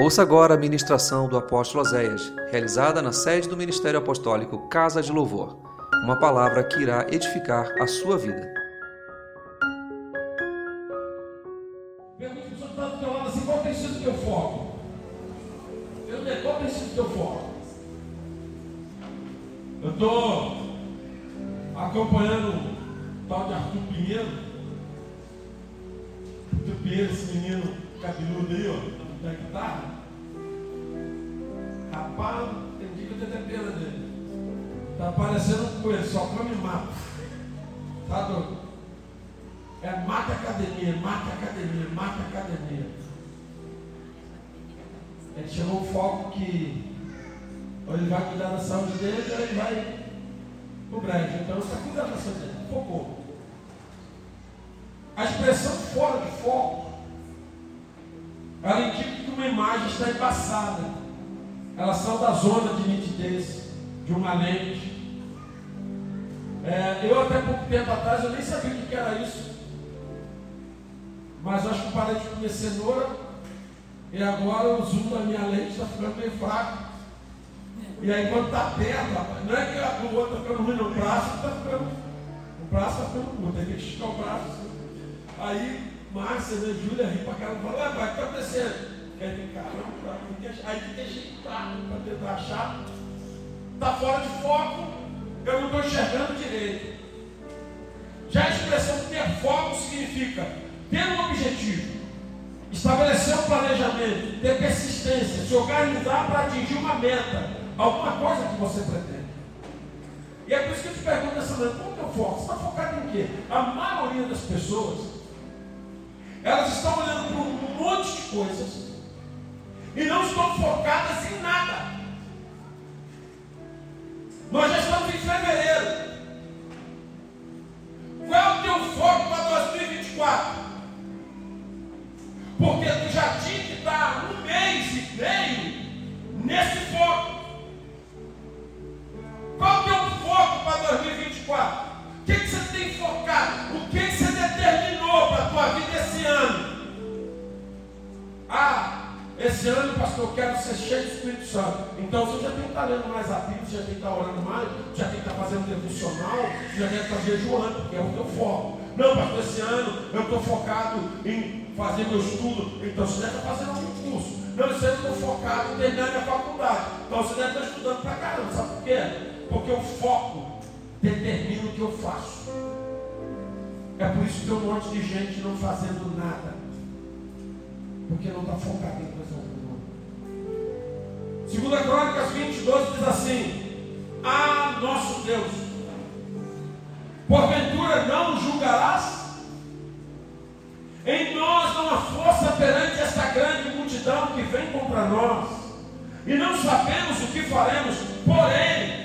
Ouça agora a ministração do apóstolo Oséias, realizada na sede do Ministério Apostólico Casa de Louvor. Uma palavra que irá edificar a sua vida. E agora o zoom da minha lente está ficando meio fraco. E aí quando está perto, não é que o outro está ficando ruim no braço, está ficando. O braço está ficando curto, tem que esticar o braço. Aí Márcia, né, Júlia ri pra caramba, fala, ué, pai, o que está acontecendo? Aí caramba, aí tem que para tentar achar. Está fora de foco, eu não estou enxergando direito. Já a expressão ter foco significa ter um objetivo, estabelecer um planejamento, ter persistência, se organizar para atingir uma meta, alguma coisa que você pretende. E é por isso que eu te pergunto nessa noite, qual é o foco? Você está focado em quê? A maioria das pessoas elas estão olhando para um monte de coisas e não estão focadas em nada. Nós já estamos em fevereiro. Qual é o teu foco para 2024? Porque tu já tinha que estar um mês e meio nesse foco. Qual é o foco para 2024? O que, que você tem focado? O que, que você determinou para a tua vida esse ano? Ah, esse ano, pastor, eu quero ser cheio do Espírito Santo. Então você já tem que estar lendo mais a Bíblia, já tem que estar orando mais, já tem que estar fazendo devocional, já tem que estar jejuando, porque é o teu foco. Não, pastor, esse ano eu estou focado em fazer meu estudo, então você deve estar fazendo um curso. Não, esse ano eu estou focado em terminar minha faculdade. Então você deve estar estudando pra caramba, sabe por quê? Porque o foco determina o que eu faço. É por isso que tem um monte de gente não fazendo nada. Porque não está focado em coisa alguma. Segunda Crônicas 20, 12 diz assim: Ah, nosso Deus, porventura não vem contra nós, e não sabemos o que faremos, porém,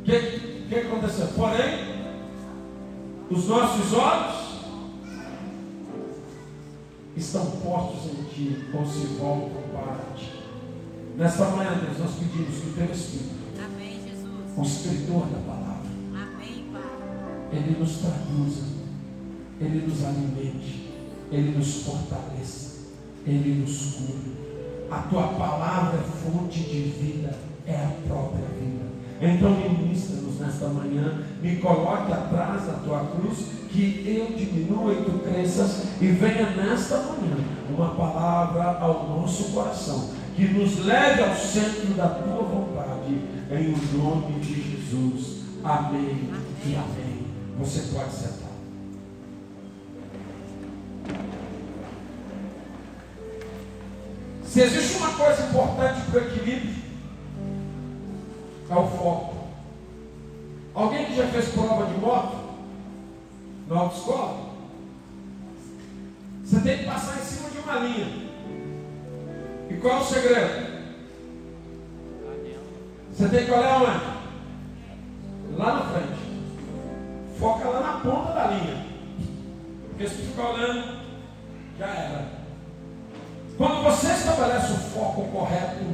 o que, que aconteceu? Porém, os nossos olhos estão postos em Ti, ou se voltam para Ti. Nesta manhã, Deus, nós pedimos que o Teu Espírito, Amém, Jesus. o escritor da palavra, Amém, Pai. Ele nos traduza, Ele nos alimente, Ele nos fortaleça, Ele nos cure. A Tua palavra é fonte de vida, é a própria vida. Então ministra-nos nesta manhã, me coloque atrás da tua cruz, que eu diminua e tu cresças, e venha nesta manhã uma palavra ao nosso coração, que nos leve ao centro da tua vontade, em o nome de Jesus. Amém, amém. e amém. Você pode sentar. Se existe uma coisa importante para o equilíbrio, é o foco. Alguém que já fez prova de moto na autoescola? Você tem que passar em cima de uma linha. E qual é o segredo? Você tem que olhar onde? Lá na frente. Foca lá na ponta da linha. Porque se ficar olhando, já era. Quando você estabelece o foco correto,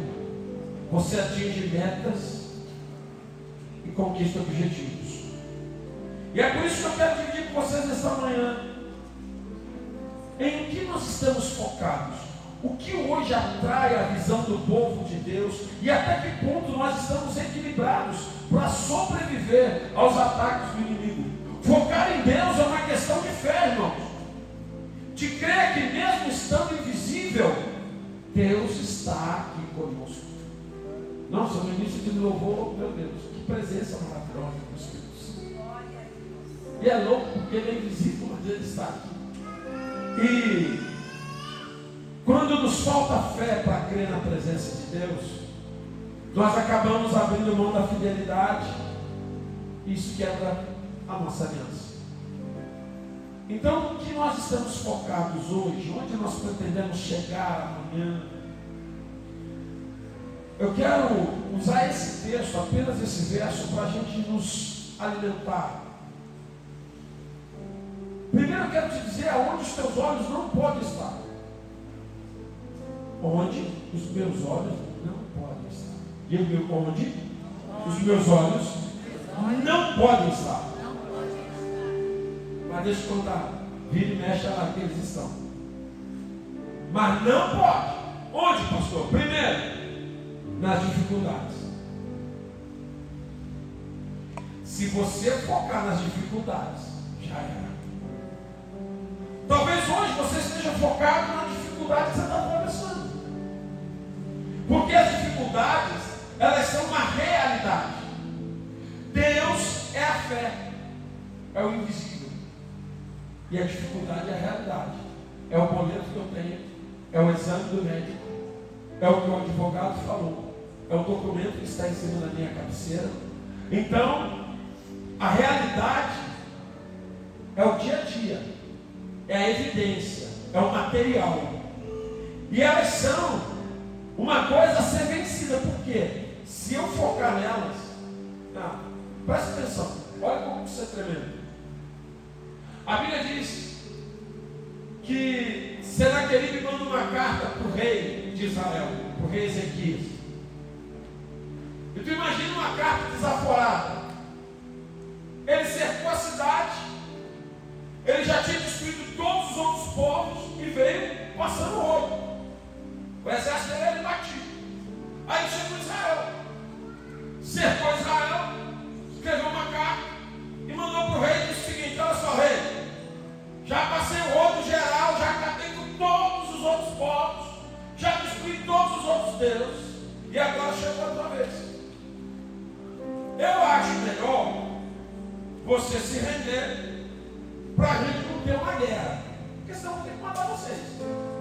você atinge metas e conquista objetivos. E é por isso que eu quero dividir com vocês nesta manhã. Em que nós estamos focados? O que hoje atrai a visão do povo de Deus e até que ponto nós estamos equilibrados para sobreviver aos ataques do inimigo? Focar em Deus é uma questão de fé, irmãos. De crer que mesmo estando invisível, Deus está aqui conosco. Nossa, no início de louvor, meu Deus, que presença maravilhosa do Espírito Santo. E é louco porque ele é invisível, mas ele está aqui. E quando nos falta fé para crer na presença de Deus, nós acabamos abrindo mão da fidelidade. Isso quebra a nossa aliança. Então, o que nós estamos focados hoje? Onde nós pretendemos chegar amanhã? Eu quero usar esse texto, apenas esse verso, para a gente nos alimentar. Primeiro eu quero te dizer aonde os teus olhos não podem estar onde os meus olhos não podem estar. Diga onde os meus olhos não podem estar. Mas deixa eu contar. Vira e mexe lá que eles estão. Mas não pode. Onde, pastor? Primeiro, nas dificuldades. Se você focar nas dificuldades, já era. Talvez hoje você esteja focado na dificuldade que você está atravessando. Porque as dificuldades, elas são uma realidade. Deus é a fé, é o invisível. E a dificuldade é a realidade. É o boleto que eu tenho, é o exame do médico, é o que o advogado falou, é o documento que está em cima da minha cabeceira. Então, a realidade é o dia a dia, é a evidência, é o material. E elas são uma coisa a ser vencida, porque se eu focar nelas, ah, presta atenção, olha como isso é tremendo. A Bíblia diz que Senaqueribe manda uma carta para o rei de Israel, para o rei Ezequias. E tu imagina uma carta desaforada. Ele cercou a cidade, ele já tinha destruído todos os outros povos e veio passando o rolo. O exército dele imbatível. Aí chegou Israel. Cercou Israel, escreveu uma carta mandou para o rei e disse o seguinte: olha só, rei, já passei o rodo geral, já acabei com todos os outros povos, já destruí todos os outros deuses, e agora chegou outra vez. Eu acho melhor você se render para a gente não ter uma guerra. Porque senão vou ter que matar vocês.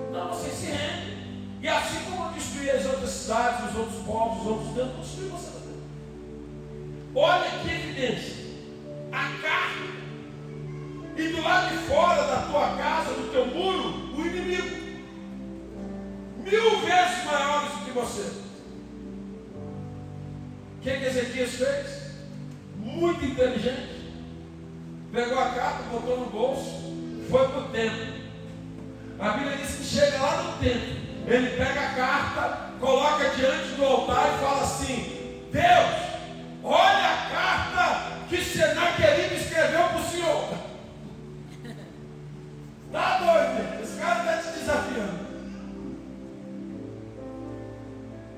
Então vocês se rendem. E assim como eu destruí as outras cidades, os outros povos, os outros deuses, eu destruí você também. Olha que evidência. Carne. E do lado de fora da tua casa, do teu muro, o inimigo. Mil vezes maiores do que você. O que, que Ezequias fez? Muito inteligente. Pegou a carta, botou no bolso, foi para o templo. A Bíblia diz que chega lá no templo ele pega a carta, coloca diante do altar e fala assim: Deus, olha a carta que Senaqueribe escreveu para o Senhor. Tá doido? Esse cara está te desafiando.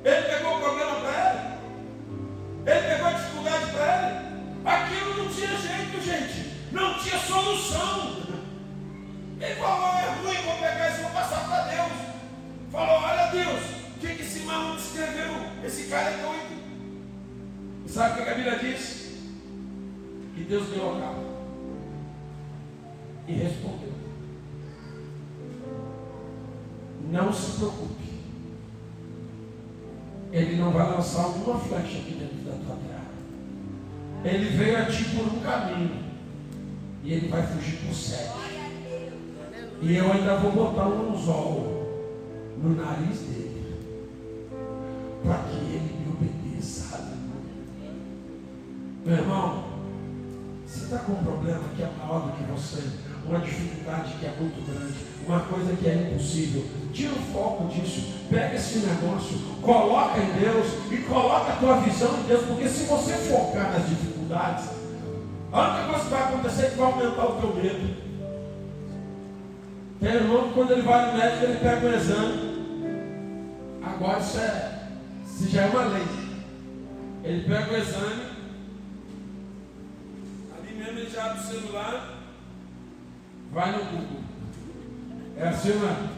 Ele pegou o problema para ele? Ele pegou a dificuldade para ele? Aquilo não tinha jeito, gente. Não tinha solução. Ele falou: é ruim, vou pegar isso e vou passar para Deus. Falou: Olha Deus, o que, que esse maluco escreveu? Esse cara é doido. Sabe o que a Bíblia diz? Que Deus deu a carta e respondeu: Não se preocupe. Ele não vai lançar alguma flecha aqui dentro da tua terra. Ele veio a ti por um caminho. E ele vai fugir por sete. E eu ainda vou botar um anzol no nariz dele, para que ele me obedeça. Meu irmão, você está com um problema que é maior do que você, uma dificuldade que é muito grande, uma coisa que é impossível. Tira o foco disso, pega esse negócio, coloca em Deus e coloca a tua visão em Deus, porque se você focar nas dificuldades, a única coisa que vai acontecer é que vai aumentar o teu medo. Tem irmão que quando ele vai no médico, ele pega um exame, Agora isso, é, isso já é uma lei. Ele pega o exame, já abre o celular, vai no Google. É assim, mano?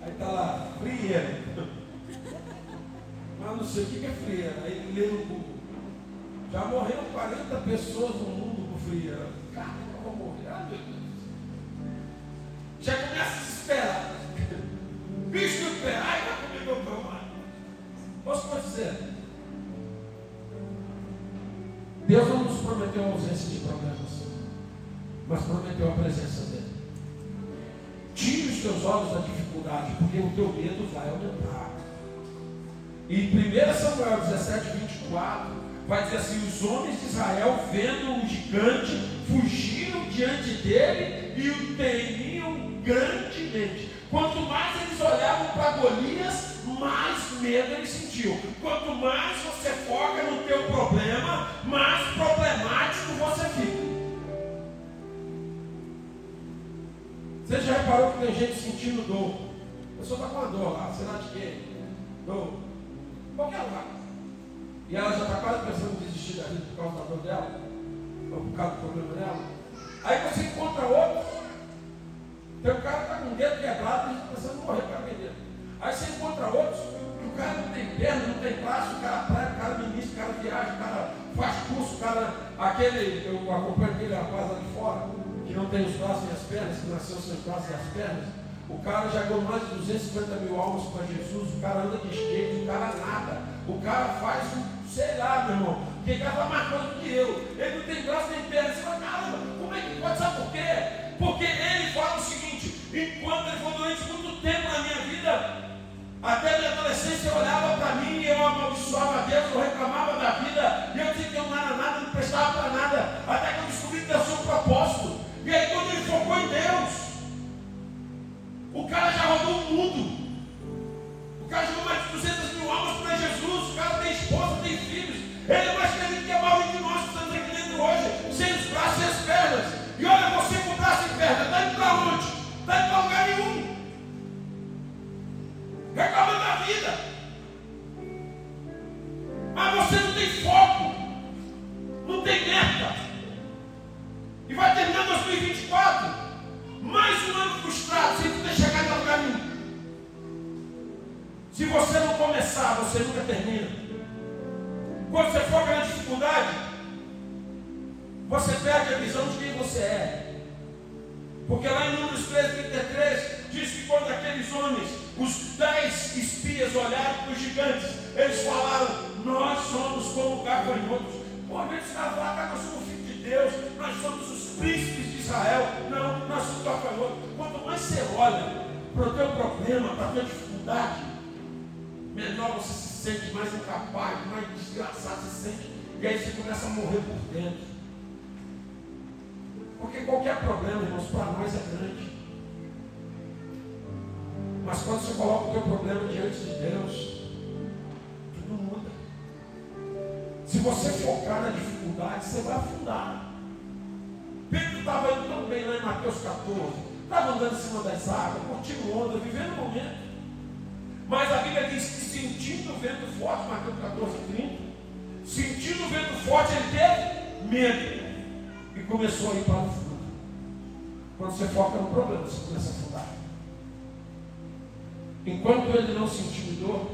Aí tá lá, frieira. Mas não sei o que é frieira. Aí lê no Google. Já morreram 40 pessoas no mundo com frieira. Cara, eu vou morrer. Ah, meu Deus. Já começa a se esperar. Bicho do pé, ai, vai comer meu pão, mano. Posso dizer? Deus não nos prometeu a ausência de problemas, mas prometeu a presença dele. Tire os teus olhos da dificuldade, porque o teu medo vai aumentar. E 1 Samuel 17, 24, vai dizer assim: os homens de Israel, vendo um gigante, fugiram diante dele e o temiam grandemente. Quanto mais eles olhavam para Golias, mais medo eles sentiam. Quanto mais sentindo dor? A pessoa está com uma dor lá, será de quê? Dor. Qualquer lugar. E ela já está quase pensando em desistir da vida por causa da dor dela, ou por causa do problema dela. Aí você encontra outros então o cara está com o dedo quebrado e pensando em morrer para vender. Aí você encontra outros que o cara não tem perna, não tem braço, o cara praia, o cara ministra, o cara viaja, o cara faz curso, o cara. Aquele, eu acompanho aquele rapaz lá de fora, que não tem os braços e as pernas, que nasceu sem os braços e as pernas. O cara já ganhou mais de 250 mil almas para Jesus, o cara anda de skate, o cara nada. O cara faz, sei lá, meu irmão, que ele estava mais do que eu. Ele não tem braço nem perna. Você fala, caramba, como é que pode? Sabe por quê? Porque ele fala o seguinte enquanto ele foi durante muito tempo na minha vida. Até minha adolescência eu olhava para mim e eu amaldiçoava Deus, eu reclamava da vida, e eu dizia que eu não era nada, não prestava para nada, até que eu descobri que tinha um propósito. E aí quando ele focou em Deus, o cara já rodou o mundo. O cara jogou mais de 200 mil almas para Jesus, o cara tem esposa, tem filhos. Ele é mais querido que a maioria de nós que estamos aqui dentro hoje, sem os braços e as pernas. E olha, você com braço e perna, está indo para onde? Está indo para lugar nenhum. Reclamando da vida. Mas você não tem foco. Não tem meta. Você não começar, você nunca termina. Quando você foca na dificuldade, você perde a visão de quem você é. Porque lá em Números 13, 33, diz que quando aqueles homens, os dez espias, olharam para os gigantes, eles falaram: Nós somos como gafanhotos. Por vezes falaram: Nós somos filhos de Deus, nós somos os príncipes de Israel. Não, nós somos gafanhotos. Quanto mais você olha para o teu problema, para a tua dificuldade, menor você se sente, mais incapaz, mais desgraçado se sente. E aí você começa a morrer por dentro. Porque qualquer problema, irmãos, para nós é grande. Mas quando você coloca o teu problema diante de Deus, tudo muda. Se você focar na dificuldade, você vai afundar. Pedro estava indo tão bem lá em Mateus 14, estava andando em cima das águas, curtindo onda, vivendo o momento. Mas a Bíblia diz que sentindo o vento forte, Mateus 14, 30, sentindo o vento forte, ele teve medo e começou a ir para o fundo. Quando você foca no problema, você começa a afundar. Enquanto ele não se intimidou,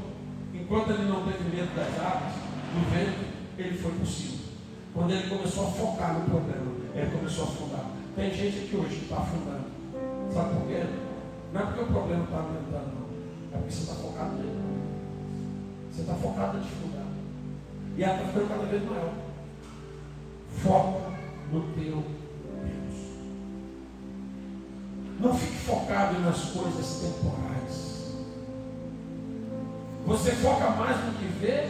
enquanto ele não teve medo das águas, do vento, ele foi possível. Quando ele começou a focar no problema, ele começou a afundar. Tem gente aqui hoje que está afundando. Sabe por quê? Não é porque o problema está aumentando, focado na dificuldade. E ela está ficando cada vez maior. Foca no teu Deus. Não fique focado nas coisas temporais. Você foca mais no que vê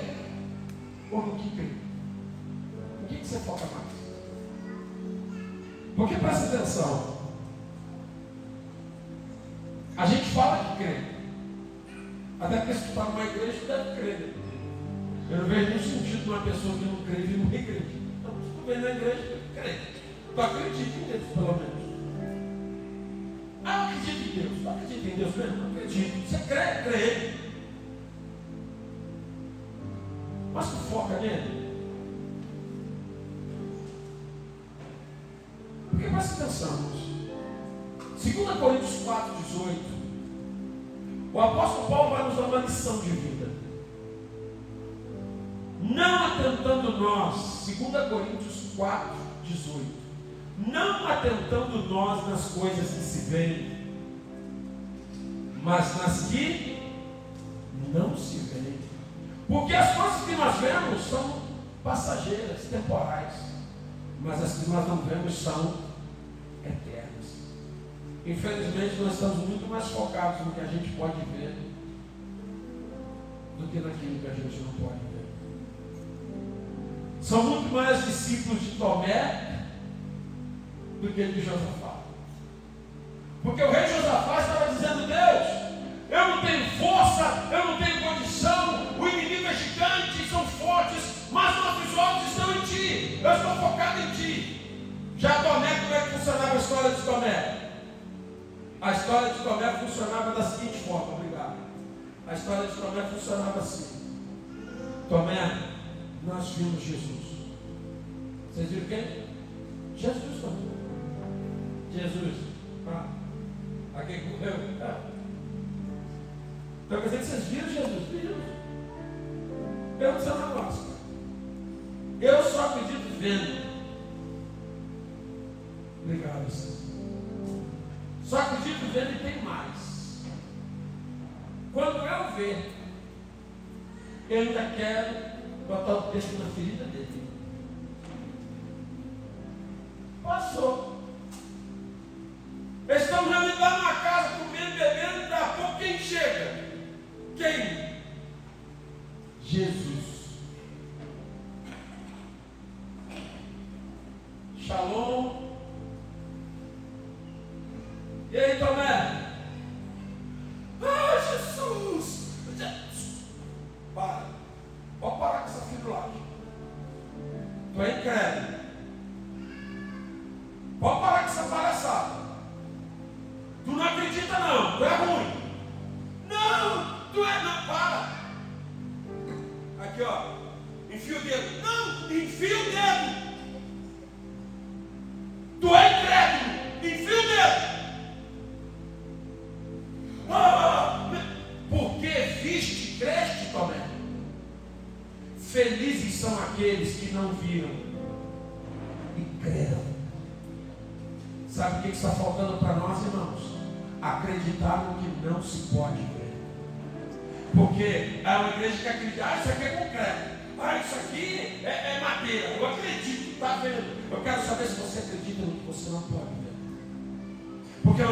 ou no que crê? O que, você foca mais? Porque presta atenção. A gente fala que crê. Até porque se tu está numa igreja, tu deve crer. Eu não vejo nenhum sentido numa pessoa que não crê e não acredita. Então, se tu vem na igreja, crente. Tu acredita em Deus, pelo menos. Ah, eu acredito em Deus. Não acredita em Deus mesmo? Não acredito. Você crê? Crê. Mas tu foca nele. Porque presta atenção, 2 Coríntios 4, 18. O apóstolo Paulo vai nos dar uma lição de atentando nós, 2 Coríntios 4, 18. Não atentando nós nas coisas que se veem, mas nas que não se veem. Porque as coisas que nós vemos são passageiras, temporais, mas as que nós não vemos são eternas. Infelizmente, nós estamos muito mais focados no que a gente pode ver do que naquilo que a gente não pode ver. São muito mais discípulos de Tomé do que de Josafá. Porque o rei Josafá estava dizendo: Deus, eu não tenho força, eu não tenho condição, o inimigo é gigante, são fortes, mas nossos olhos estão em Ti, eu estou focado em Ti. Já Tomé, como é que funcionava a história de Tomé? A história de Tomé funcionava da seguinte forma, obrigado. A história de Tomé funcionava assim. Tomé, nós vimos Jesus. Vocês viram quem? Jesus. Jesus. Ah, a quem correu? Ah. Então quer dizer que vocês viram Jesus? Vimos. Pergunta seu negócio. Eu só acredito vendo. Obrigado, Senhor. Só acredito vendo e tem mais. Quando eu ver, eu ainda quero botar o texto na ferida dele. Passou.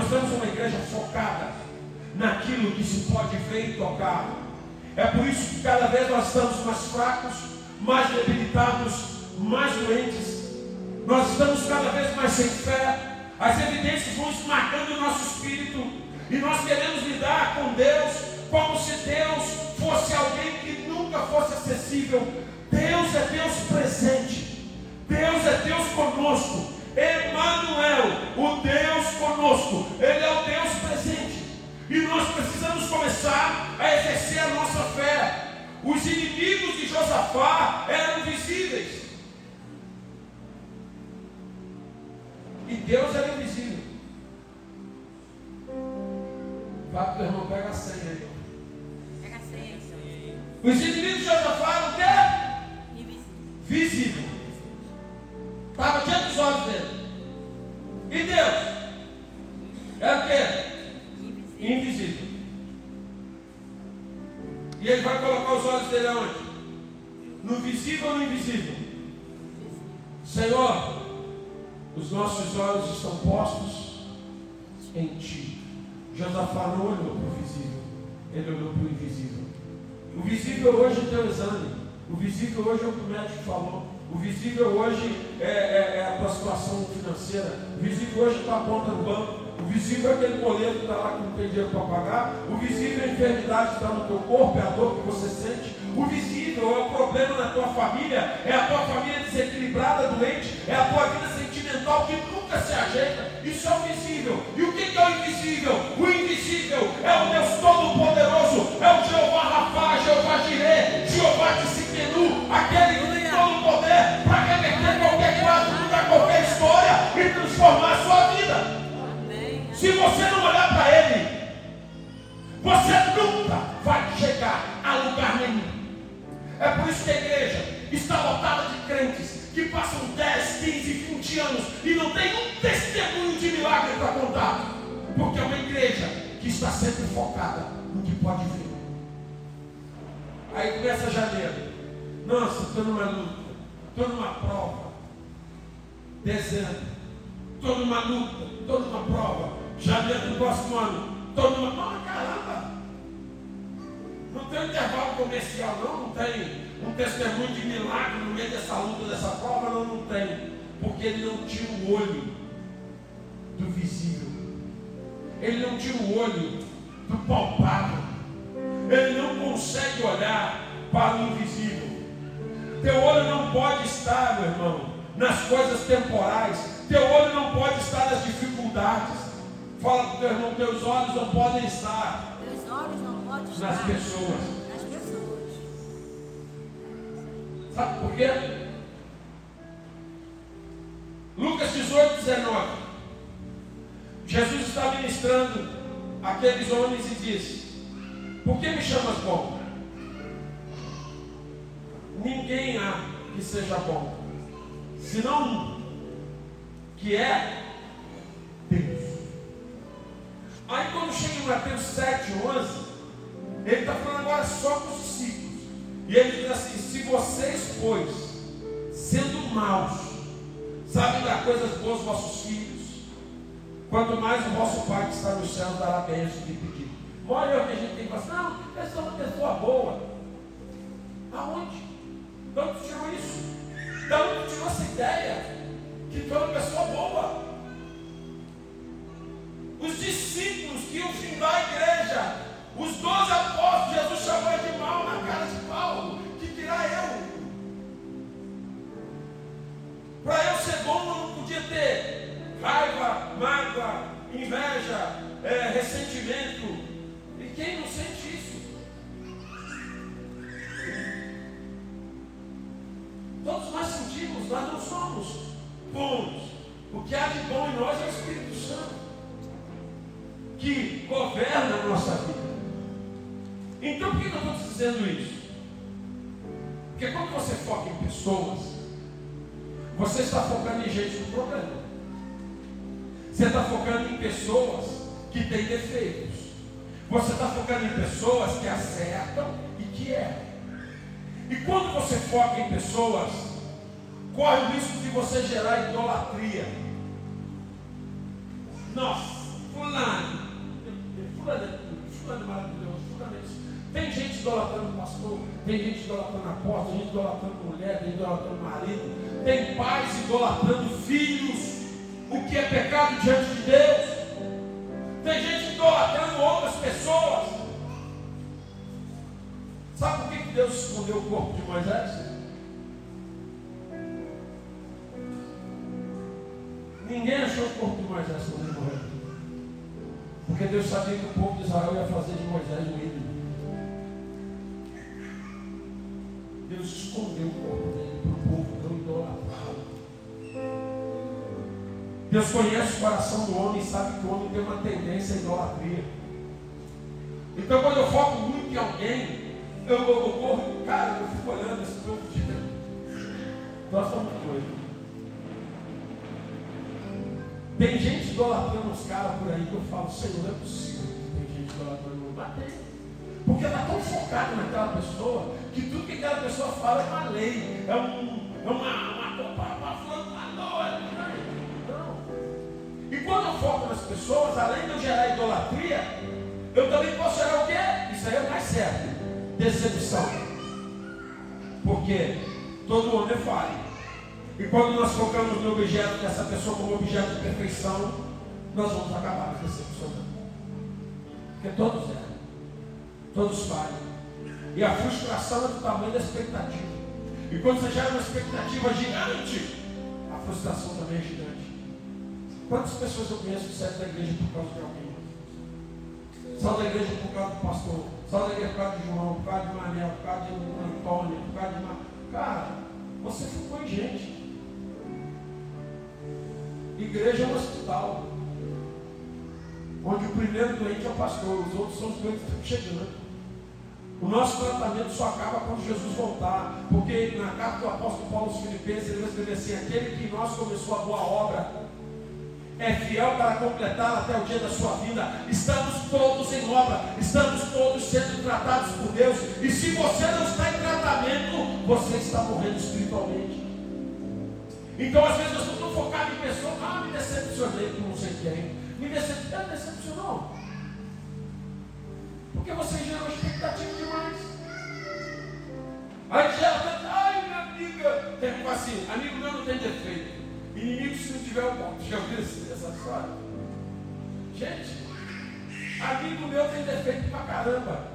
Nós temos uma igreja focada naquilo que se pode ver e tocar. É por isso que cada vez nós estamos mais fracos, mais debilitados, mais doentes. Nós estamos cada vez mais sem fé. As evidências vão esmagando o nosso espírito. E nós queremos lidar com Deus como se Deus fosse alguém que nunca fosse acessível. Deus é Deus presente. Deus é Deus conosco. Emmanuel, o Deus conosco. Ele é o Deus presente. E nós precisamos começar a exercer a nossa fé. Os inimigos de Josafá eram visíveis. E Deus era invisível. Vai para o irmão, pega a senha aí. Pega a senha. Os inimigos de Josafá eram o quê? Invisível. Visível. Aonde? No visível ou no invisível? Senhor, os nossos olhos estão postos em Ti. Josafá não olhou para o visível, ele olhou para o invisível. O visível hoje é teu exame, o visível hoje é o que o médico falou, o visível hoje é, é, é a tua situação financeira, o visível hoje está a ponta do banco o visível é aquele boleto que está lá que não tem dinheiro para pagar, o visível é a enfermidade que está no teu corpo, é a dor que você sente, o visível é o problema da tua família, é a tua família desequilibrada, doente, é a tua vida sentimental que nunca se ajeita, isso é o visível. E o que é o invisível? O invisível é o Deus Todo-Poderoso, é o Jeová Rafá, Jeová Jireh, Jeová de Siquenu, aquele você nunca vai chegar a lugar nenhum. É por isso que a igreja está lotada de crentes que passam 10, 15, 20 anos e não tem um testemunho de milagre para contar. Porque é uma igreja que está sempre focada no que pode ver. Aí começa janeiro. Nossa, estou numa luta, estou numa prova. Dezembro, estou numa luta, estou numa prova. Janeiro do próximo ano, estou numa. Ah, caramba! Não tem intervalo comercial, não, não tem um testemunho de milagre no meio dessa luta, dessa prova, não, não tem. Porque ele não tira o olho do visível. Ele não tira o olho do palpável. Ele não consegue olhar para o invisível. Teu olho não pode estar, meu irmão, nas coisas temporais. Teu olho não pode estar nas dificuldades. Fala para o teu irmão, teus olhos não podem estar. Teus olhos não podem estar nas pessoas. Sabe por quê? Lucas 18, 19. Jesus está ministrando aqueles homens e disse: Por que me chamas bom? Ninguém há que seja bom, senão um, que é Deus. Aí quando chega em Mateus 7, 11, ele está falando agora só com os discípulos. E ele diz assim: se vocês, pois, sendo maus, sabem dar coisas boas aos vossos filhos, quanto mais o vosso Pai que está no céu dará bênção de pedir. Olha o que a gente tem que falar, não, eu sou uma pessoa boa. Aonde? De onde tirou isso? De onde tirou essa ideia? Que tu é uma pessoa boa. Os discípulos que iam fundar a igreja os doze apóstolos, Jesus chamou de mal na cara de Paulo. Que dirá eu? Para eu ser bom, eu não podia ter raiva, mágoa, inveja, é, ressentimento. E quem não sente isso? Todos nós sentimos, nós não somos bons. O que há de bom em nós é o Espírito Santo, que governa a nossa vida. Então por que eu estou dizendo isso? Porque quando você foca em pessoas, você está focando em gente do problema. Você está focando em pessoas que têm defeitos. Você está focando em pessoas que acertam e que erram. E quando você foca em pessoas, corre o risco de você gerar idolatria. Nossa, fulano, fulano, fulano é maravilhoso. Tem gente idolatrando o pastor, tem gente idolatrando a porta, tem gente idolatrando mulher, tem gente idolatrando marido, tem pais idolatrando filhos, o que é pecado diante de Deus. Tem gente idolatrando outras pessoas. Sabe por que Deus escondeu o corpo de Moisés? Ninguém achou o corpo de Moisés quando ele morreu. Porque Deus sabia que o povo de Israel ia fazer de Moisés um ídolo. Deus escondeu o corpo dele para o povo não idolatrá-lo. Deus conhece o coração do homem e sabe que o homem tem uma tendência à idolatria. Então quando eu foco muito em alguém, eu, eu, eu corro, cara, eu fico olhando esse povo de Deus. Nós somos doidos. Tem gente idolatrando os caras por aí que eu falo, Senhor, não é possível que tem gente idolatrando. Mas porque está tão focado naquela pessoa que tudo que aquela pessoa fala é uma lei, é, um, é uma, é não. E quando eu foco nas pessoas, além de eu gerar idolatria, eu também posso gerar o quê? Isso aí é o mais certo. Decepção. Porque todo homem é falho. E quando nós focamos no objeto dessa pessoa como objeto de perfeição, nós vamos acabar nos decepcionando. Porque todos erram. Todos falham. E a frustração é do tamanho da expectativa. E quando você gera uma expectativa gigante, a frustração também é gigante. Quantas pessoas eu conheço que saem da igreja por causa de alguém? Só da igreja por causa do pastor, só da igreja por causa de João, por causa de Manel, por causa de Antônio, por causa de. Mar... Cara, você ficou em gente. Igreja é um hospital. onde o primeiro doente é o pastor, os outros são os doentes que estão chegando. O nosso tratamento só acaba quando Jesus voltar, porque na carta do apóstolo Paulo aos Filipenses ele vai escrever assim: aquele que nós começou a boa obra é fiel para completar até o dia da sua vida. Estamos todos em obra, estamos todos sendo tratados por Deus. E se você não está em tratamento, você está morrendo espiritualmente. Então, às vezes, nós estamos focados em pessoas. Ah, me decepcionei com não sei quem. Me decepcionou. decepcionou. Porque você gerou expectativa demais. Aí gera, ai, minha amiga. Tem assim, amigo meu não tem defeito. Inimigo se não tiver o ponto. Já ouviu essa história? Gente, amigo meu tem defeito pra caramba.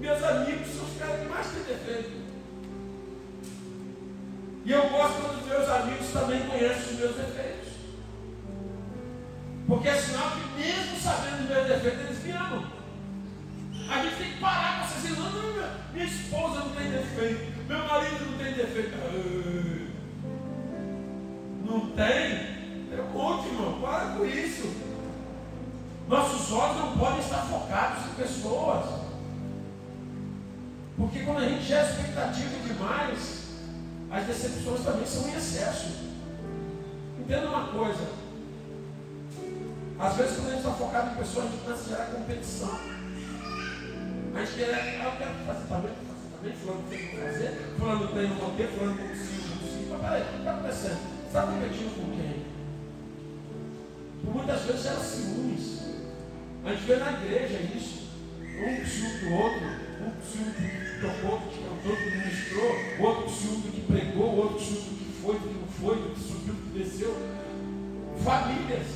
Meus amigos são os caras que mais têm defeito. E eu gosto quando os meus amigos também conhecem os meus defeitos. Porque é sinal que mesmo sabendo os meus defeitos, eles me amam. A gente tem que parar com essa não, minha, esposa não tem defeito, meu marido não tem defeito. Não tem? É monte, irmão, para com isso. Nossos olhos não podem estar focados em pessoas. Porque quando a gente gera expectativa demais, as decepções também são em excesso. Entenda uma coisa. Às vezes quando a gente está focado em pessoas, a gente começa a gerar competição. A gente quer, ah, eu quero fazer também, fazer também, fulano tem que fazer, fulano tem, não vou ter, fulano não consigo, não consigo. Mas peraí, o que está acontecendo? Você está competindo com quem? Por muitas vezes gera ciúmes. A gente vê na igreja isso. Um ciúme do outro, com ciúme do tocou, que cantou, que ministrou, outro ciúme que pregou, outro ciúme que foi, que não foi, que subiu, que desceu. Famílias.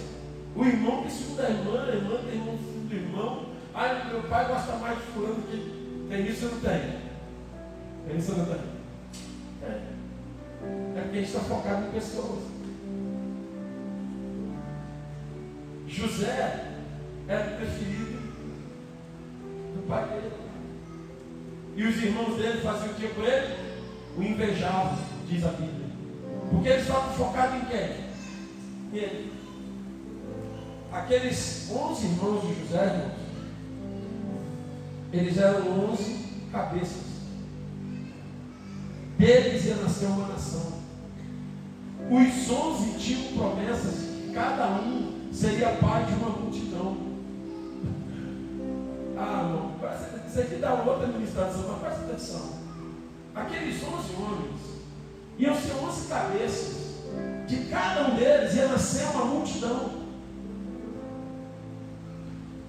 O irmão tem ciúme da irmã, a irmã tem ciúme do irmão. Ah, meu pai gosta mais de fulano que tem isso ou não tem? Tem isso ou não tem? É. É porque a gente está focado em pessoas. José era o preferido do pai dele. E os irmãos dele faziam o que com ele? O invejavam, diz a Bíblia. Porque eles estavam focados em quem? Nele. Aqueles 11 irmãos de José, irmãos, eles eram 11 cabeças. Deles ia nascer uma nação. Os 11 tinham promessas que cada um seria pai de uma multidão. Ah, não, isso aqui dá outra administração, mas presta atenção. Aqueles 11 homens iam ser 11 cabeças. De cada um deles ia nascer uma multidão.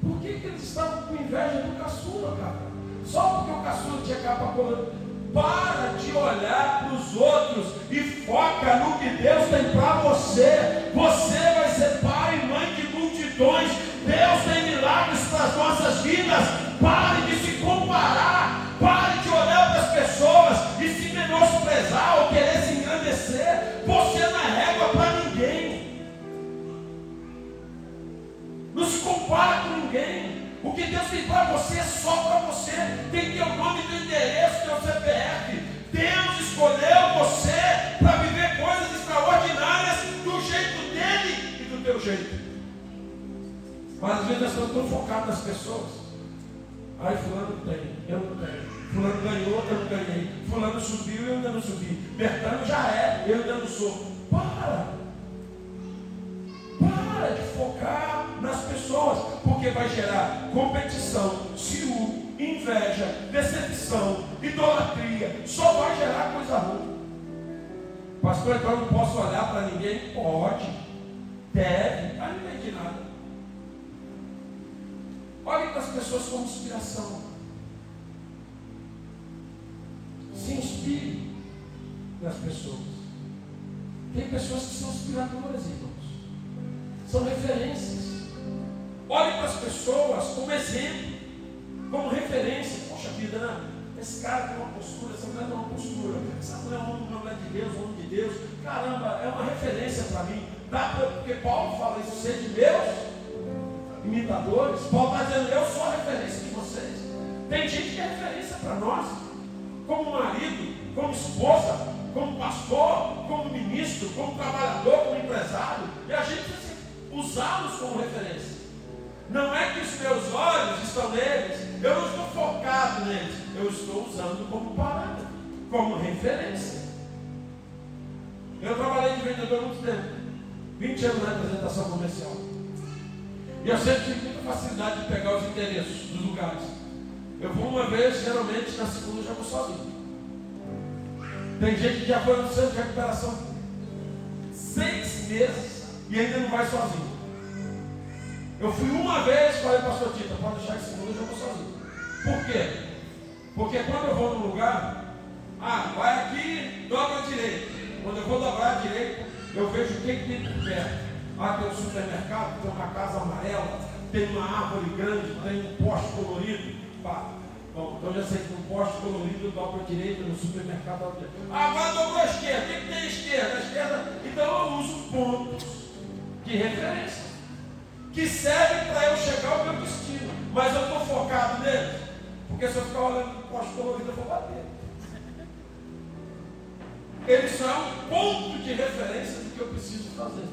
Por que, que eles estavam com inveja do caçula, cara? Só porque o caçula tinha capa colorida. Para de olhar para os outros e foca no que Deus tem para você. Você vai ser pai e mãe de multidões. Deus tem milagres para as nossas vidas. Pare de se então eu não posso olhar para ninguém? Pode, deve, mas não de nada. Olhe para as pessoas como inspiração. Se inspire nas pessoas. Tem pessoas que são inspiradoras, irmãos. São referências. Olhe para as pessoas como exemplo, como referência. Poxa vida? Esse cara tem uma postura, essa mulher tem uma postura. Essa mulher é uma mulher de Deus, um homem de Deus. Caramba, é uma referência para mim. Dá pra, porque Paulo fala isso, ser de Deus imitadores. Paulo está dizendo, eu sou a referência de vocês. Tem gente que é referência para nós, como marido, como esposa, como pastor, como ministro, como trabalhador, como empresário. E a gente precisa usá-los como referência. Não é que os meus olhos estão neles, eu estou usando como parâmetro, como referência. Eu trabalhei de vendedor há muito tempo, 20 anos na representação comercial. E eu sempre tive muita facilidade de pegar os endereços dos lugares. Eu vou uma vez, geralmente na segunda já vou sozinho. Tem gente que já foi no centro de recuperação seis meses e ainda não vai sozinho. Eu fui uma vez falei, pastor Tita, pode deixar que segunda eu já vou sozinho. Por quê? Porque quando eu vou num lugar, ah, vai aqui, dobra a direita. Quando eu vou dobrar a direita, eu vejo o que, tem por perto. Ah, tem um supermercado, tem uma casa amarela, tem uma árvore grande, tem um poste colorido. Pá. Bom, então já sei que um poste colorido dobra a direita, no supermercado dobra. Ah, agora dobrou a esquerda. O que, tem esquerda? A esquerda. Então eu uso pontos de referência que servem para eu chegar ao meu destino. Mas eu estou focado nele. Porque se eu ficar olhando para o poste colorido, eu vou bater. Eles são um ponto de referência do que eu preciso fazer.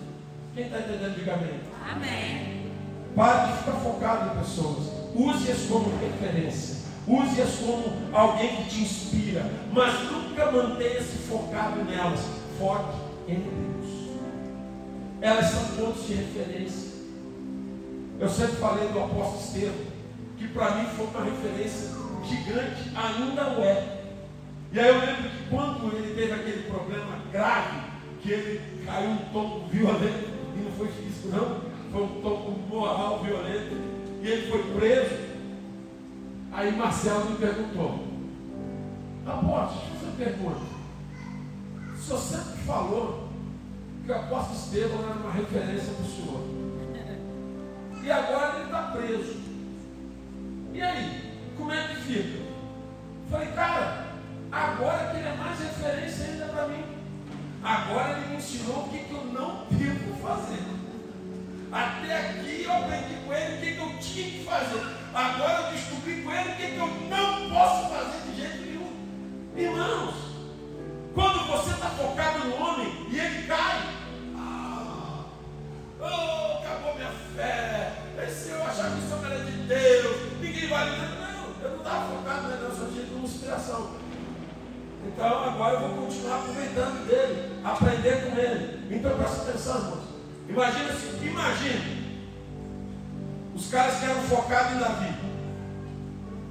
Quem está entendendo, diga amém. Amém. Pare de ficar focado em pessoas. Use-as como referência. Use-as como alguém que te inspira. Mas nunca mantenha-se focado nelas. Foque em Deus. Elas são pontos de referência. Eu sempre falei do apóstolo Estevam, que para mim foi uma referência gigante, ainda o é. E aí eu lembro que quando ele teve aquele problema grave, que ele caiu um tombo violento, e não foi físico não, foi um tombo moral violento, e ele foi preso. Aí Marcelo me perguntou, apóstolo, deixa eu fazer uma pergunta. O senhor sempre falou que o apóstolo Estevão era uma referência para o senhor. E agora ele está preso. E aí, como é que fica? Falei, cara, agora que ele é mais referência ainda para mim. Agora ele me ensinou o que, que eu não devo fazer. Até aqui eu aprendi com ele o que, que eu tinha que fazer. Agora eu descobri com ele o que, que eu não posso fazer de jeito nenhum. Irmãos, quando você está focado no homem e ele cai, ah, oh, acabou minha fé. Esse eu achava que isso era de Deus, ninguém vai Não, eu não estava focado na só tinha uma inspiração. Então agora eu vou continuar aproveitando dele, aprender com ele. Então presta atenção, irmãos. Imagina assim, imagine os caras que eram focados em Davi.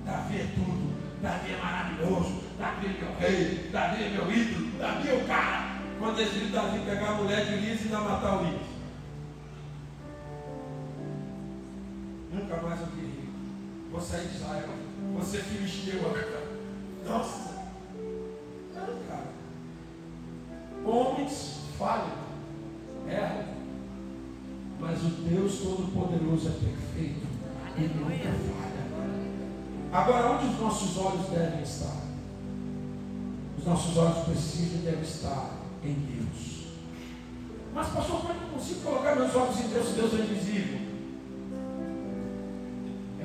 Davi é tudo, Davi é maravilhoso, Davi é meu rei, Davi é meu ídolo, Davi é o cara. Quando eles viram Davi pegar a mulher de Ulisses e ainda matar o Ulisses. Nunca mais eu queria. Sair de Israel. Você filisteu agora. Nossa. Não, cara. Homens falham, erram. Mas o Deus Todo-Poderoso é perfeito. E nunca falha. Agora, onde os nossos olhos devem estar? Os nossos olhos precisam e devem estar em Deus. Mas, pastor, como é que eu consigo colocar meus olhos em Deus se Deus é invisível?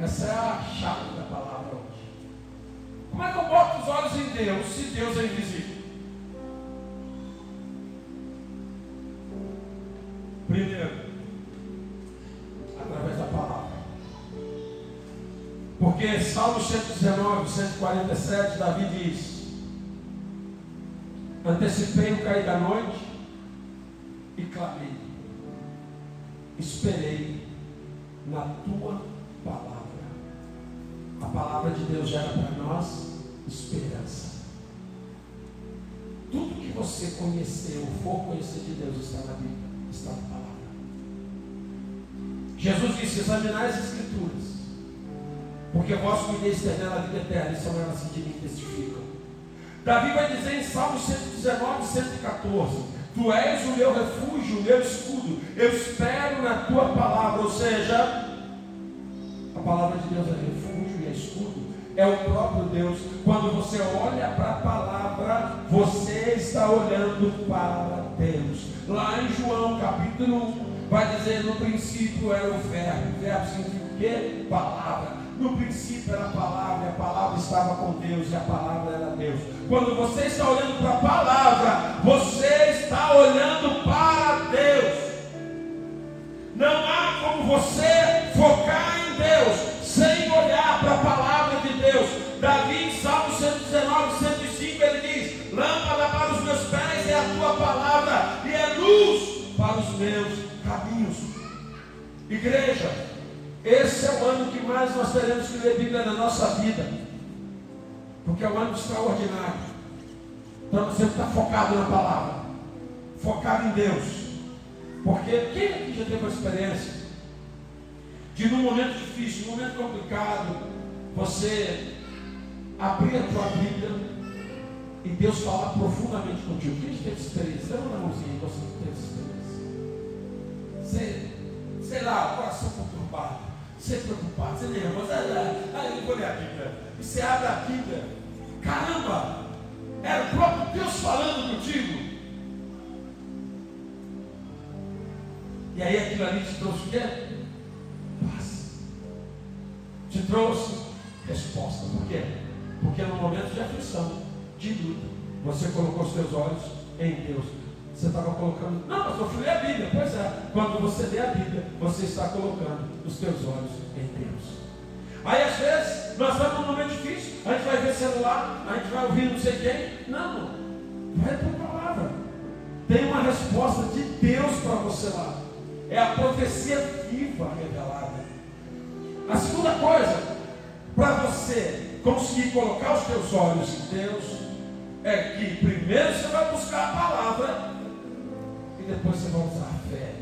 Essa é a chave da palavra hoje. Como é que eu boto os olhos em Deus se Deus é invisível? Primeiro, através da palavra. Porque Salmo 119, 147, Davi diz: Antecipei o cair da noite e clamei, esperei na tua palavra. Gera para nós esperança. Tudo que você conheceu, for conhecer de Deus, está na Bíblia, está na palavra. Jesus disse: examinai as Escrituras, porque vós cuideis nela a vida eterna, e são elas que de mim testificam. Davi vai dizer em Salmo 119, 114: Tu és o meu refúgio, o meu escudo, eu espero na tua palavra, ou seja, a palavra de Deus é refúgio e é escudo. É o próprio Deus. Quando você olha para a palavra, você está olhando para Deus. Lá em João capítulo 1, vai dizer: No princípio era o verbo. O verbo significa o quê? Palavra. No princípio era a palavra, e a palavra estava com Deus, e a palavra era Deus. Quando você está olhando para a palavra, você está olhando para Deus. Não você meus caminhos. Igreja, esse é o ano que mais nós teremos que ler Bíblia na nossa vida, porque é um ano extraordinário. Então você está focado na palavra, focado em Deus. Porque quem aqui já teve a experiência de num momento difícil, num momento complicado, você abrir a tua Bíblia e Deus falar profundamente contigo. Quem já teve experiência? Dá uma mãozinha você teve experiência. Sei, sei lá, coração conturbado, ser preocupado, ser nervoso. Aí eu vou a Bíblia. E você abre a Bíblia. Caramba! Era o próprio Deus falando contigo. E aí aquilo ali te trouxe o quê? Paz. Te trouxe resposta. Por quê? Porque no momento de aflição, de luta, você colocou seus olhos em Deus. Você estava colocando. Não, mas eu fui ler a Bíblia. Pois é. Quando você lê a Bíblia, você está colocando os seus olhos em Deus. Aí às vezes nós estamos num momento difícil, a gente vai ver celular, a gente vai ouvir não sei quem. Não, vai para a palavra. Tem uma resposta de Deus para você lá. É a profecia viva revelada. A segunda coisa, para você conseguir colocar os teus olhos em Deus, é que primeiro você vai buscar a palavra depois você vai usar a fé.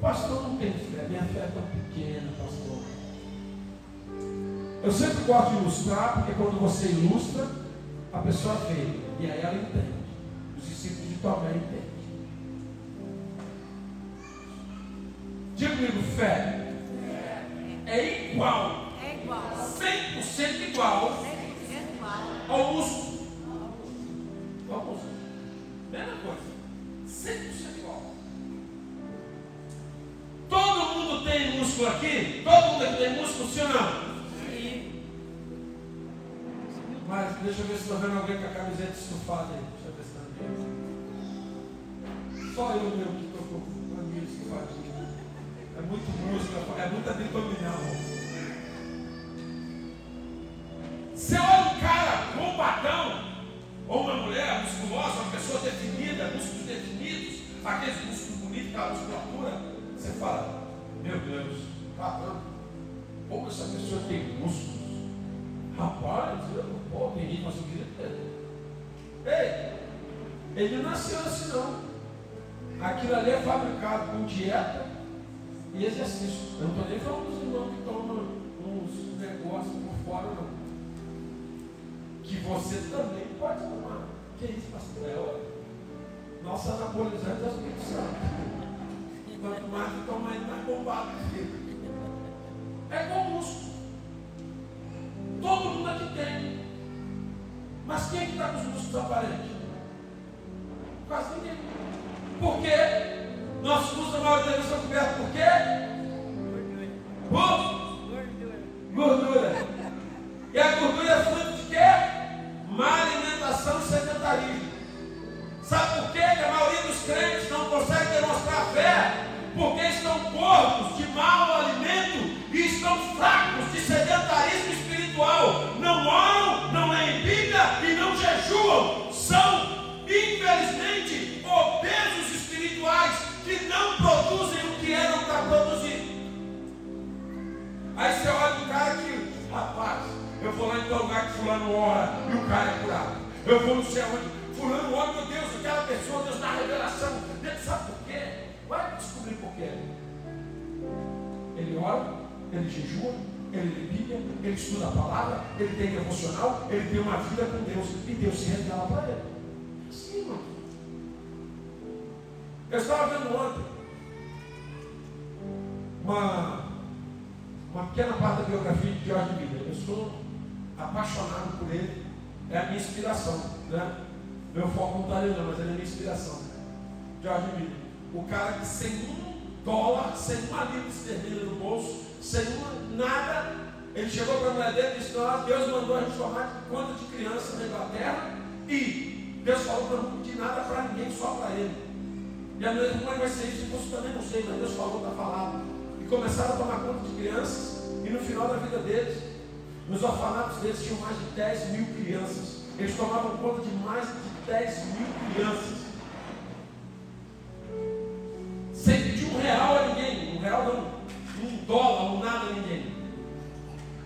Pastor, não tem fé, minha fé é tão pequena, pastor. Eu sempre gosto de ilustrar, porque quando você ilustra, a pessoa vê, e aí ela entende. Os discípulos de Tomé entendem. Diga comigo, fé. É igual. É igual. 100% igual. Ao músculo. Ao músculo. Mesma coisa. 100% igual. Todo mundo tem músculo aqui? Todo mundo aqui tem músculo, sim ou não? Mas deixa eu ver se estou vendo alguém com a camiseta estufada aí. Deixa eu ver se está vendo. Só eu mesmo que estou com a minha estufadinha. É muito música, é muito abdominal. Você olha um cara bombadão, ou uma mulher musculosa, uma pessoa definida, músculos definidos, aqueles músculos bonitos, aquela musculatura, você fala, meu Deus, caramba, como essa pessoa tem músculos. Rapaz, eu, pô, tem gente, queria ter. Ei, ele não nasceu assim não. Aquilo ali é fabricado com dieta e exercício. Eu não estou nem falando dos irmãos que tomam uns negócios por fora, não. Que você também pode tomar. Que isso, pastor? É nossa anabolizante é o Espírito Santo. Quanto mais tu tomar, mais bombado fica. É igual músculo. Todo mundo aqui tem. Mas quem é que está com os músculos aparentes? Quase ninguém. Por quê? Nossos músculos, a maioria deles são cobertos por quê? Ontem uma, uma pequena parte da biografia de George Miller. Eu sou apaixonado por ele, é a minha inspiração. Né? Meu foco não está não, mas ele é a minha inspiração. George Miller. O cara que sem um dólar, sem uma libra esterlina no bolso, sem uma, nada, ele chegou para a mulher dele e disse: Nós, Deus mandou a gente tomar conta de criança na Inglaterra e Deus falou para não pedir nada para ninguém, só para ele. E a disse: Como é que vai ser isso? Eu também não sei, mas Deus falou, está falado. E começaram a tomar conta de crianças. E no final da vida deles, nos orfanatos deles tinham mais de 10 mil crianças. Eles tomavam conta de mais de 10 mil crianças. Sem pedir um real a ninguém. Um real não, um dólar, um nada a ninguém.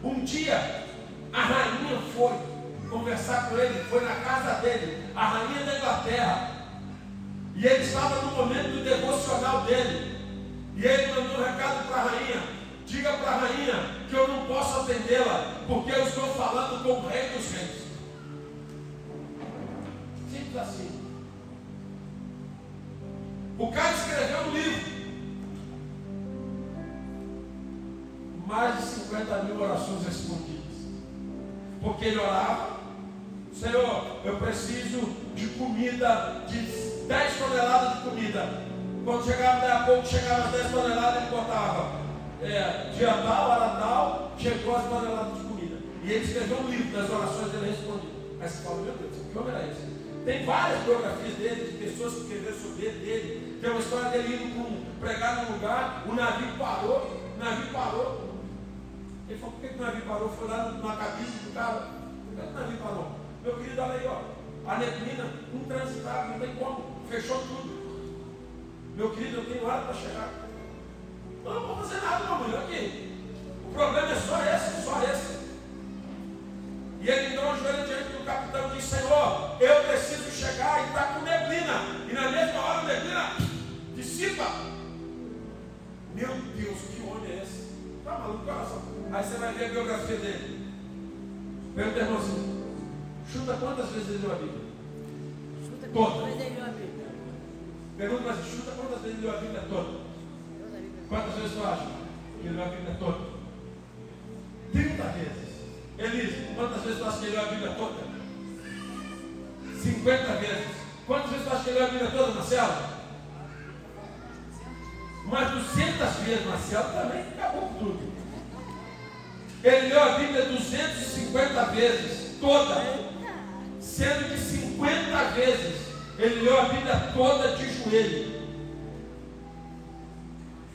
Um dia, a rainha foi conversar com ele, foi na casa dele, a rainha da Inglaterra. E ele estava no momento do devocional dele. E ele mandou um recado para a rainha: diga para a rainha que eu não posso atendê-la, porque eu estou falando com o rei dos reis. Simples assim. O cara escreveu um livro. Mais de 50 mil orações respondidas. Porque ele orava. Senhor, eu preciso de comida, de 10 toneladas de comida. Quando chegava, daí a pouco chegava as 10 toneladas, ele botava. É, dia tal, hora tal, chegou as toneladas de comida. E ele escreveu um livro das orações dele respondidas. Aí você fala, meu Deus, que homem era esse? Tem várias biografias dele, de pessoas que escreveram sobre ele, dele. Tem uma história dele indo com, pregar num lugar, o navio parou, o navio parou. Ele falou, por que, que o navio parou? Foi lá na cabine do cara. Por que, que o navio parou? Meu querido, olha aí, ó. A neblina, intransitável, não tem como. Fechou tudo. Meu querido, eu tenho hora para chegar. Eu não vou fazer nada, não, meu aqui. O problema é só esse, só esse. E ele entrou o joelho diante do capitão e disse: Senhor, eu preciso chegar e está com neblina. E na mesma hora a neblina dissipa. Meu Deus, que homem é esse? Está maluco, coração? Aí você vai ver a biografia dele. Pergunta, irmãozinho. Chuta quantas vezes ele leu a Bíblia? Chuta quantas vezes ele leu a Bíblia? Pergunta, mas chuta quantas vezes leu a Bíblia toda? Quantas vezes tu acha que leu a Bíblia toda? 30 vezes. Elise, quantas vezes tu acha que leu a Bíblia toda? 50 vezes. Quantas vezes tu acha que leu a Bíblia toda, Marcelo? Mas 200 vezes, Marcelo também acabou com tudo. Ele leu a Bíblia 250 vezes, toda. Sendo que 50 vezes ele leu a Bíblia toda de joelho.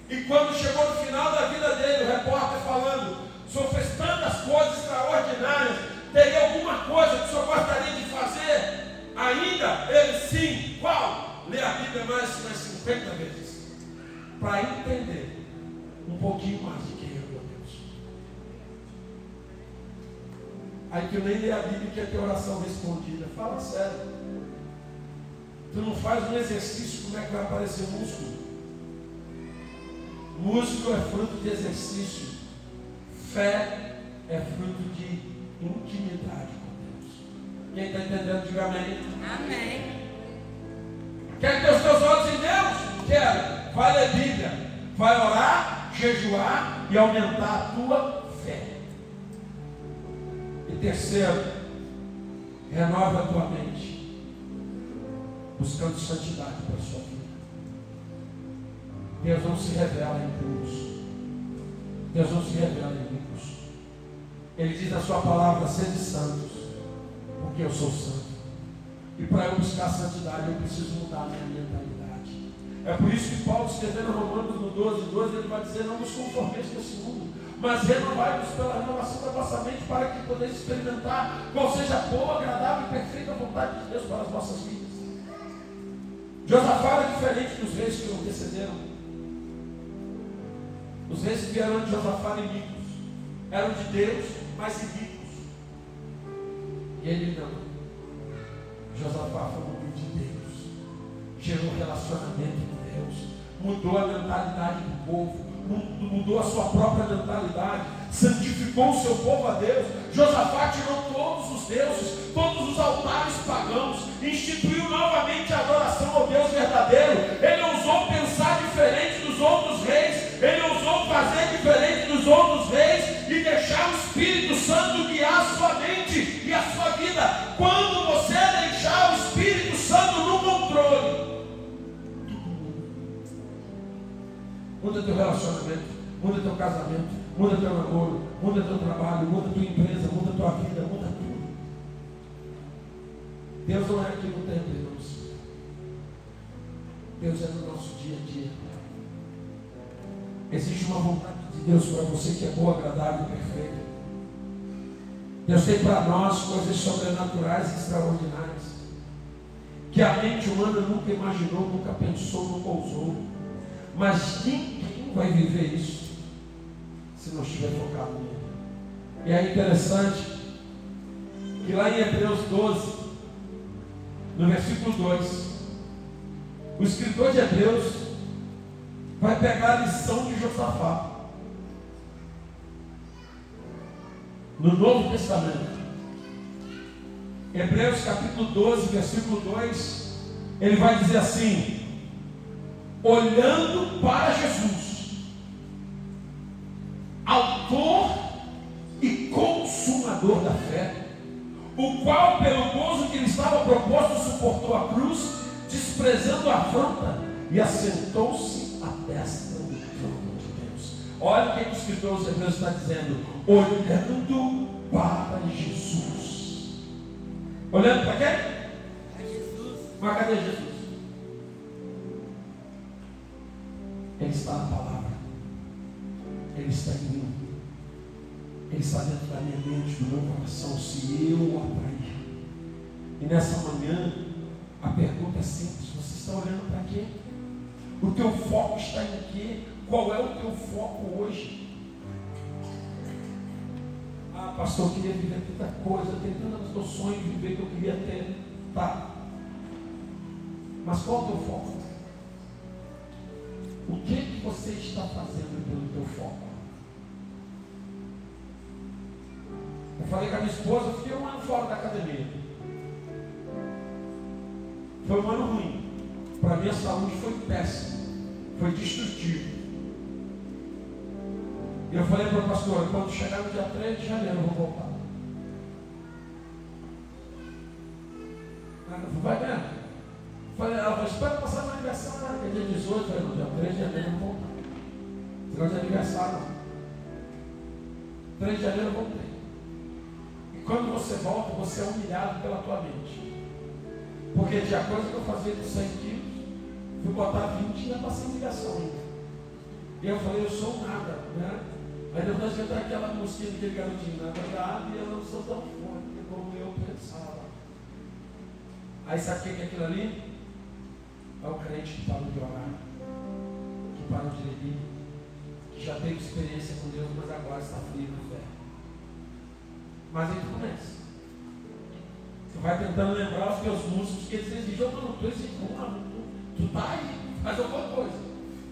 E quando chegou no final da vida dele, o repórter falando, o senhor fez tantas coisas extraordinárias, teria alguma coisa que o senhor gostaria de fazer? Ainda? Ele sim. Qual? Ler a Bíblia mais, mais 50 vezes. Para entender um pouquinho mais de quem é meu Deus. Aí tu nem lê a Bíblia e quer ter oração respondida. Fala sério. Tu não faz um exercício, como é que vai aparecer músculo? Músculo é fruto de exercício. Fé é fruto de intimidade com Deus. Quem está entendendo, diga amém. Amém. Quer ter os teus olhos em Deus? Quero. Vai ler Bíblia. Vai orar, jejuar e aumentar a tua fé. E terceiro, renova a tua mente, buscando santidade para a sua vida. Deus não se revela em puros. Deus não se revela em ricos. Ele diz na sua palavra, sede santos, porque eu sou santo. E para eu buscar santidade, eu preciso mudar a minha mentalidade. É por isso que Paulo, escrevendo Romanos no 12, 12, ele vai dizer, não nos conformeis com esse mundo, mas renovai-nos pela renovação da vossa mente, para que podeis experimentar qual seja a boa, agradável e perfeita vontade de Deus para as vossas vidas. Josafá era diferente dos reis que o antecederam. Os reis que vieram de Josafá ricos. Eram de Deus, mas ricos. E ele não. Josafá foi um homem de Deus. Gerou relacionamento com Deus. Mudou a mentalidade do povo. Mudou a sua própria mentalidade. Santificou o seu povo a Deus. Josafá tirou todos os deuses, todos altares pagãos. Instituiu novamente a adoração ao Deus verdadeiro. Ele ousou pensar diferente dos outros reis. Ele ousou fazer diferente dos outros reis e deixar o Espírito Santo guiar a sua mente e a sua vida. Quando você deixar o Espírito Santo no controle, muda teu relacionamento, muda teu casamento, muda teu namoro, muda teu trabalho, muda tua empresa, muda tua vida, muda. Deus não é aqui no templo, irmãos. Deus é no nosso dia a dia. Existe uma vontade de Deus para você que é boa, agradável e perfeita. Deus tem para nós coisas sobrenaturais e extraordinárias. Que a mente humana nunca imaginou, nunca pensou, nunca ousou. Mas ninguém vai viver isso se não estiver focado nele. E é interessante que lá em Hebreus 12, no versículo 2, o escritor de Hebreus vai pegar a lição de Josafá. No Novo Testamento. Hebreus capítulo 12, versículo 2, ele vai dizer assim: olhando para Jesus, autor e consumador da fé, o qual, pelo gozo que lhe estava proposto, suportou a cruz, desprezando a afronta, e assentou-se à destra do trono de Deus. Olha o que o escritor dos Hebreus está dizendo: olhando para Jesus. Olhando para quem? Jesus. Mas cadê Jesus? Ele está na palavra. Ele está em mim. Ele está dentro da minha mente, do meu coração, se eu o atrair. E nessa manhã, a pergunta é simples: você está olhando para quê? O teu foco está em quê? Qual é o teu foco hoje? Ah, pastor, eu queria viver tanta coisa, tem tantos meus sonhos de viver que eu queria ter. Tá. Mas qual é o teu foco? O que, que você está fazendo pelo teu foco? Eu falei com a minha esposa, eu fiquei um ano fora da academia. Foi um ano ruim. Para minha saúde foi péssimo. Foi destrutivo. E eu falei para a pastora, quando chegar no dia 3 de janeiro eu vou voltar. Vai? Eu Falei, ela falou, espera passar meu aniversário, que é dia 18, eu falei, no dia 3 de janeiro eu vou voltar. Negócio de aniversário não. 3 de janeiro eu voltei. Quando você volta, você é humilhado pela tua mente. Porque tinha coisa que eu fazia com 100 quilos, fui botar 20 e ainda passei ligação ainda. E eu falei, eu sou nada, né? Aí depois que entra aquela música daquele garotinho, na verdade eu não sou tão forte como eu pensava. Aí sabe o que é aquilo ali? É o crente que parou de orar, que parou de ler, que já teve experiência com Deus, mas agora está frio na fé. Mas aí tu começa. Tu vai tentando lembrar os teus músicos que eles dizem, eu não estou esse tu, tu tá aí, faz alguma coisa.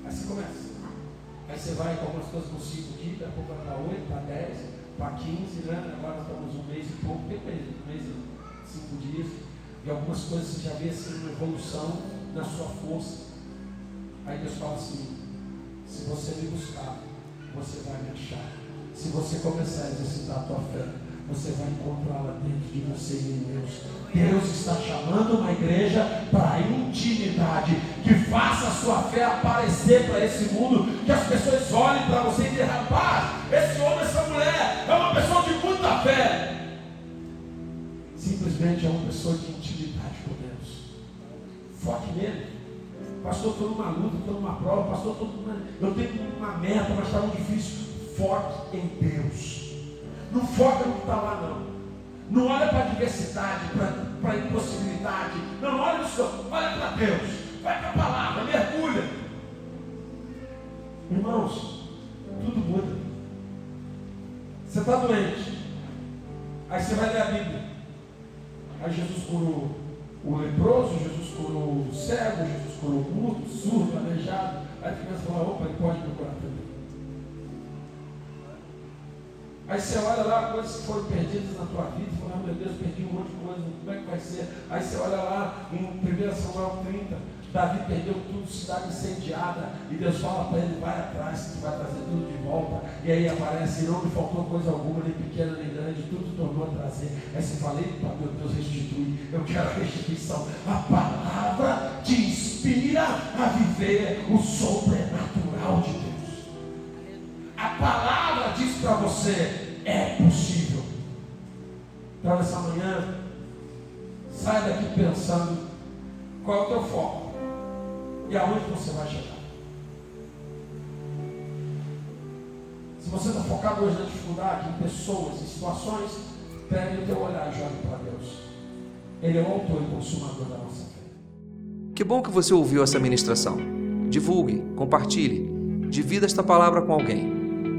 Aí você começa. Aí você vai com algumas coisas no 5 aqui, daqui a pouco vai para 8, para 10, para 15, né? Agora estamos um mês e pouco, tem um mês cinco dias. E algumas coisas você já vê assim uma evolução na sua força. Aí Deus fala assim, se você me buscar, você vai me achar. Se você começar a exercitar a tua fé, você vai encontrá-la dentro de você em Deus. Deus está chamando uma igreja para intimidade, que faça a sua fé aparecer para esse mundo, que as pessoas olhem para você e digam, rapaz, esse homem, essa mulher é uma pessoa de muita fé. Simplesmente é uma pessoa de intimidade com Deus. Foque nele. Pastor, estou numa luta, estou numa prova, pastor, estou numa... eu tenho uma meta, mas está muito difícil. Foque em Deus. Não foca no que está lá, não. Não olha para a diversidade, para a impossibilidade. Não olha isso, olha para Deus. Vai para a palavra, mergulha. Irmãos, tudo muda. Você está doente. Aí você vai ler a Bíblia. Aí Jesus curou o leproso, Jesus curou o cego, Jesus curou o mudo, surdo, aleijado. Aí a criança fala, opa, ele pode me curar também. Aí você olha lá coisas que foram perdidas na tua vida, e fala, ah, meu Deus, perdi um monte de coisa, como é que vai ser? Aí você olha lá em 1 Samuel 30, Davi perdeu tudo, cidade incendiada, e Deus fala para ele, vai atrás, que vai trazer tudo de volta. E aí aparece, não me faltou coisa alguma, nem pequena nem grande, tudo tornou a trazer. Aí você fala, eita, meu Deus, restitui, eu quero a restituição. A palavra te inspira a viver o sobrenatural de Deus. Para você: é possível. Então, nessa manhã, sai daqui pensando qual é o teu foco e aonde você vai chegar. Se você está focado hoje na dificuldade, em pessoas, em situações, pegue o teu olhar e jogue para Deus. Ele é o autor e consumador da nossa fé. Que bom que você ouviu essa ministração. Divulgue, compartilhe, divida esta palavra com alguém.